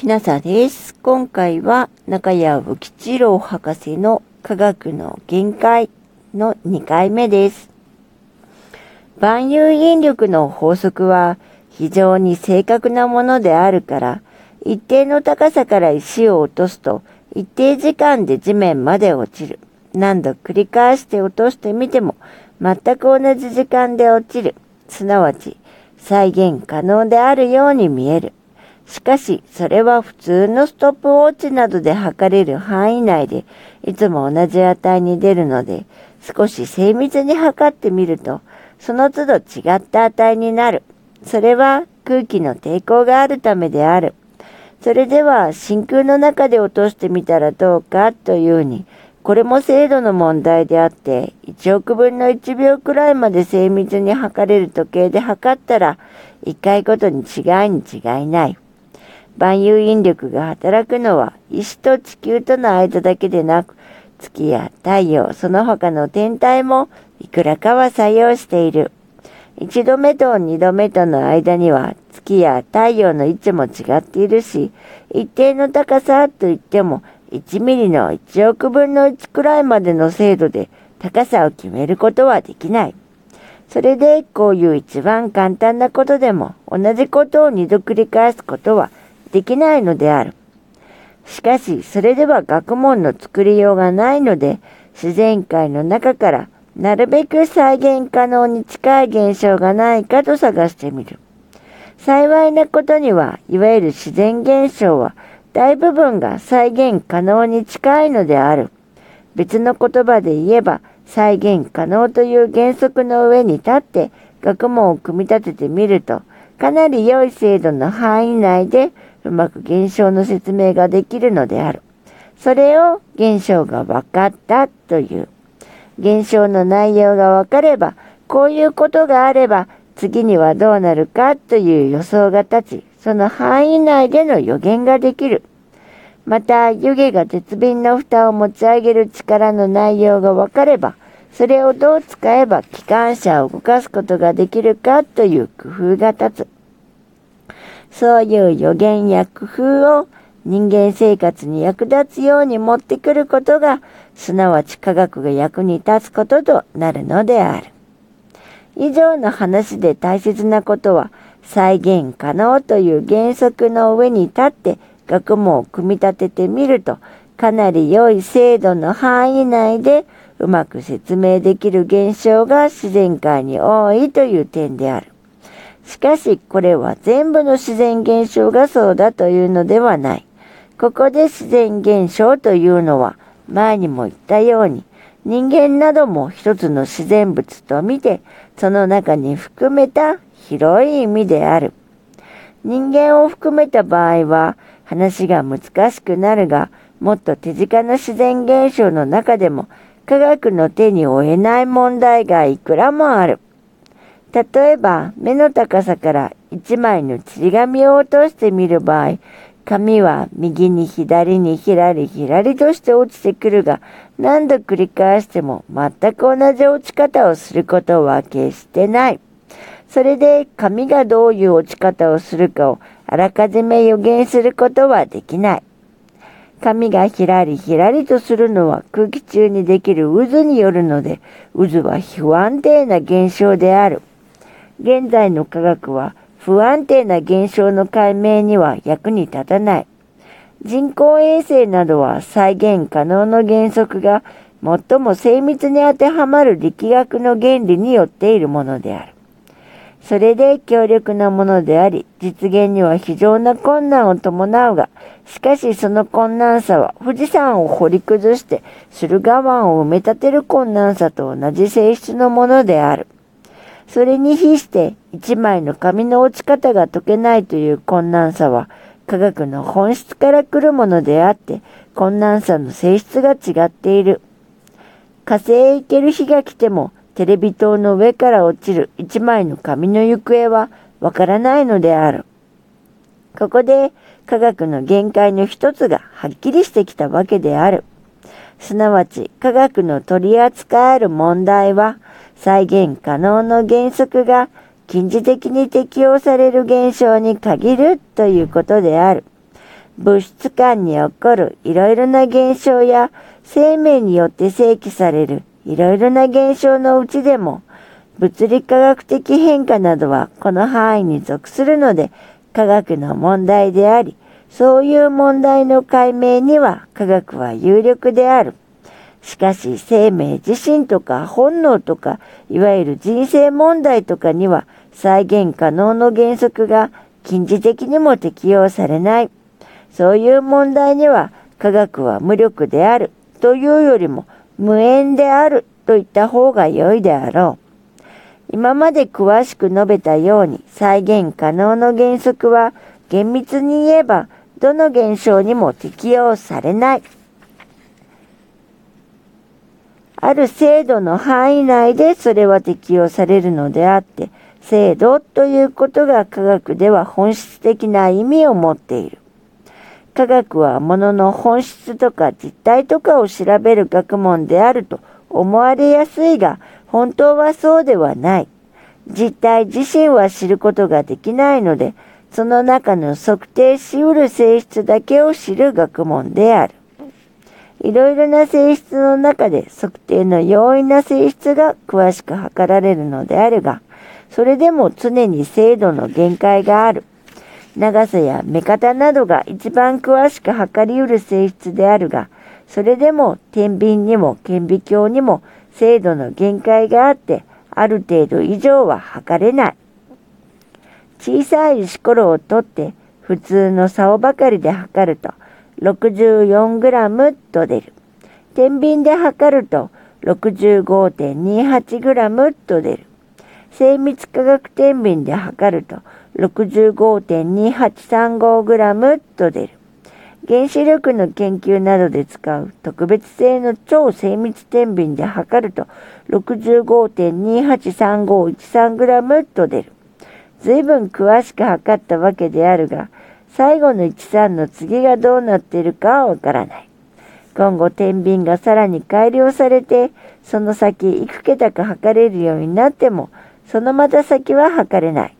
きなさです。今回は中谷武吉郎博士の科学の限界の2回目です。万有引力の法則は非常に正確なものであるから、一定の高さから石を落とすと一定時間で地面まで落ちる。何度繰り返して落としてみても全く同じ時間で落ちる。すなわち再現可能であるように見える。しかし、それは普通のストップウォッチなどで測れる範囲内で、いつも同じ値に出るので、少し精密に測ってみると、その都度違った値になる。それは空気の抵抗があるためである。それでは真空の中で落としてみたらどうかというに、これも精度の問題であって、1億分の1秒くらいまで精密に測れる時計で測ったら、1回ごとに違いに違いない。万有引力が働くのは石と地球との間だけでなく、月や太陽、その他の天体もいくらかは作用している。一度目と二度目との間には月や太陽の位置も違っているし、一定の高さといっても1ミリの1億分の1くらいまでの精度で高さを決めることはできない。それでこういう一番簡単なことでも同じことを二度繰り返すことはできないのである。しかしそれでは学問の作りようがないので自然界の中からなるべく再現可能に近い現象がないかと探してみる。幸いなことには、いわゆる自然現象は大部分が再現可能に近いのである。別の言葉で言えば、再現可能という原則の上に立って学問を組み立ててみると、かなり良い精度の範囲内でうまく現象の説明ができるのである。それを現象が分かったという。現象の内容が分かれば、こういうことがあれば次にはどうなるかという予想が立ち、その範囲内での予言ができる。また、湯気が鉄瓶の蓋を持ち上げる力の内容が分かれば、それをどう使えば機関車を動かすことができるかという工夫が立つ。そういう予言や工夫を人間生活に役立つように持ってくることが、すなわち科学が役に立つこととなるのである。以上の話で大切なことは、再現可能という原則の上に立って学問を組み立ててみると、かなり良い精度の範囲内でうまく説明できる現象が自然界に多いという点である。しかし、これは全部の自然現象がそうだというのではない。ここで自然現象というのは、前にも言ったように、人間なども一つの自然物と見て、その中に含めた広い意味である。人間を含めた場合は話が難しくなるが、もっと手近な自然現象の中でも科学の手に負えない問題がいくらもある。例えば、目の高さから一枚のちり紙を落としてみる場合、紙は右に左にひらりひらりとして落ちてくるが、何度繰り返しても全く同じ落ち方をすることは決してない。それで紙がどういう落ち方をするかをあらかじめ予言することはできない。紙がひらりひらりとするのは空気中にできる渦によるので、渦は不安定な現象である。現在の科学は不安定な現象の解明には役に立たない。人工衛星などは再現可能の原則が最も精密に当てはまる力学の原理によっているものである。それで強力なものであり、実現には非常な困難を伴うが、しかしその困難さは富士山を掘り崩して駿河湾を埋め立てる困難さと同じ性質のものである。それに比して一枚の紙の落ち方が解けないという困難さは科学の本質から来るものであって困難さの性質が違っている。火星へ行ける日が来てもテレビ塔の上から落ちる一枚の紙の行方はわからないのである。ここで科学の限界の一つがはっきりしてきたわけである。すなわち科学の取り扱える問題は再現可能の原則が近似的に適用される現象に限るということである。物質間に起こるいろいろな現象や生命によって正規されるいろいろな現象のうちでも物理科学的変化などはこの範囲に属するので科学の問題であり、そういう問題の解明には科学は有力である。しかし生命自身とか本能とか、いわゆる人生問題とかには再現可能の原則が近似的にも適用されない。そういう問題には科学は無力であるというよりも無縁であると言った方が良いであろう。今まで詳しく述べたように再現可能の原則は厳密に言えばどの現象にも適用されない。ある制度の範囲内でそれは適用されるのであって、制度ということが科学では本質的な意味を持っている。科学は物の本質とか実態とかを調べる学問であると思われやすいが、本当はそうではない。実体自身は知ることができないので、その中の測定し得る性質だけを知る学問である。いろいろな性質の中で測定の容易な性質が詳しく測られるのであるが、それでも常に精度の限界がある。長さや目方などが一番詳しく測り得る性質であるが、それでも天秤にも顕微鏡にも精度の限界があって、ある程度以上は測れない。小さい石ころを取って普通の竿ばかりで測ると 64g と出る。天秤で測ると 65.28g と出る。精密化学天秤で測ると 65.2835g と出る。原子力の研究などで使う特別製の超精密天秤で測ると 65.283513g と出る。随分詳しく測ったわけであるが、最後の13の次がどうなっているかはわからない。今後天秤がさらに改良されて、その先いく桁か測れるようになっても、そのまた先は測れない。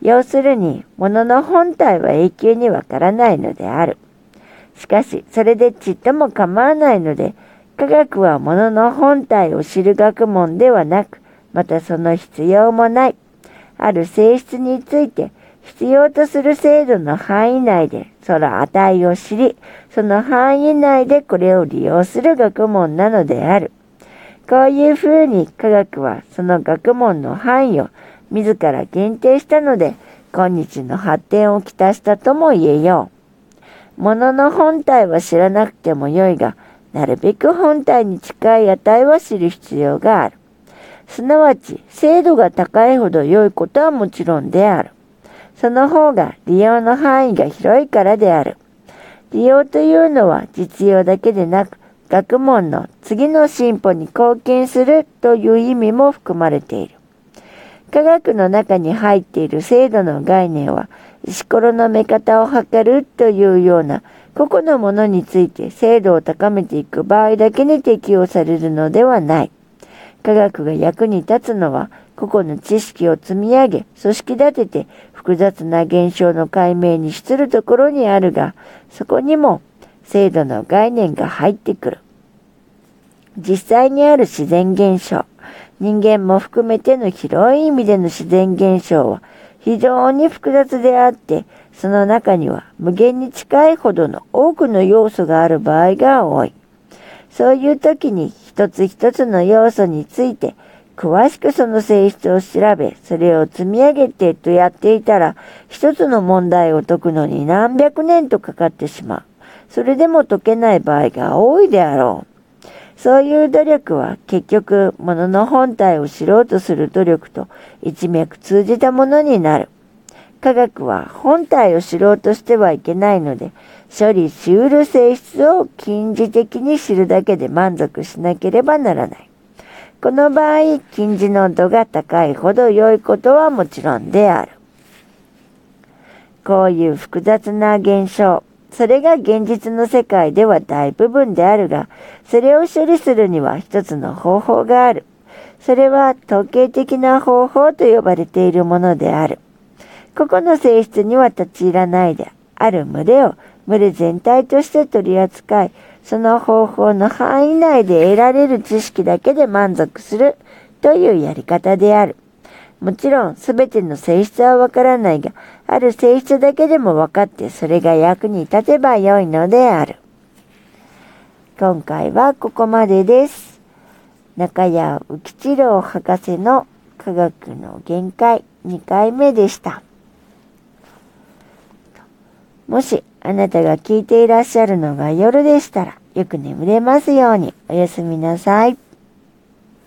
要するに、物の本体は永久にわからないのである。しかし、それでちっとも構わないので、科学は物の本体を知る学問ではなく、またその必要もない。ある性質について、必要とする制度の範囲内で、その値を知り、その範囲内でこれを利用する学問なのである。こういうふうに科学はその学問の範囲を自ら限定したので、今日の発展をきたしたとも言えよう。物の本体は知らなくてもよいが、なるべく本体に近い値は知る必要がある。すなわち、精度が高いほど良いことはもちろんである。その方が利用の範囲が広いからである。利用というのは実用だけでなく、学問の次の進歩に貢献するという意味も含まれている。科学の中に入っている制度の概念は、石ころの目方を測るというような個々のものについて精度を高めていく場合だけに適用されるのではない。科学が役に立つのは個々の知識を積み上げ、組織立てて複雑な現象の解明に資するところにあるが、そこにも制度の概念が入ってくる。実際にある自然現象、人間も含めての広い意味での自然現象は非常に複雑であって、その中には無限に近いほどの多くの要素がある場合が多い。そういう時に一つ一つの要素について詳しくその性質を調べ、それを積み上げてとやっていたら、一つの問題を解くのに何百年とかかってしまう。それでも解けない場合が多いであろう。そういう努力は結局、ものの本体を知ろうとする努力と一脈通じたものになる。科学は本体を知ろうとしてはいけないので、処理し得る性質を近似的に知るだけで満足しなければならない。この場合、近似の度が高いほど良いことはもちろんである。こういう複雑な現象、それが現実の世界では大部分であるが、それを処理するには一つの方法がある。それは統計的な方法と呼ばれているものである。個々の性質には立ち入らないで、ある群れを群れ全体として取り扱い、その方法の範囲内で得られる知識だけで満足するというやり方である。もちろん、すべての性質はわからないが、ある性質だけでも分かってそれが役に立てばよいのである。今回はここまでです。中谷浮吉郎博士の科学の限界2回目でした。もしあなたが聞いていらっしゃるのが夜でしたら、よく眠れますようにおやすみなさい。